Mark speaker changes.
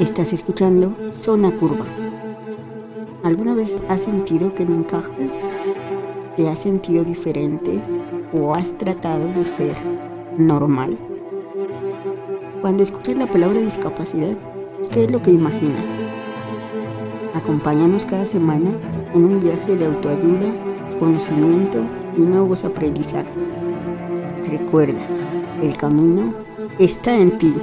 Speaker 1: Estás escuchando Zona Curva. ¿Alguna vez has sentido que no encajas? ¿Te has sentido diferente o has tratado de ser normal? Cuando escuchas la palabra discapacidad, ¿qué es lo que imaginas? Acompáñanos cada semana en un viaje de autoayuda, conocimiento y nuevos aprendizajes. Recuerda, el camino está en ti.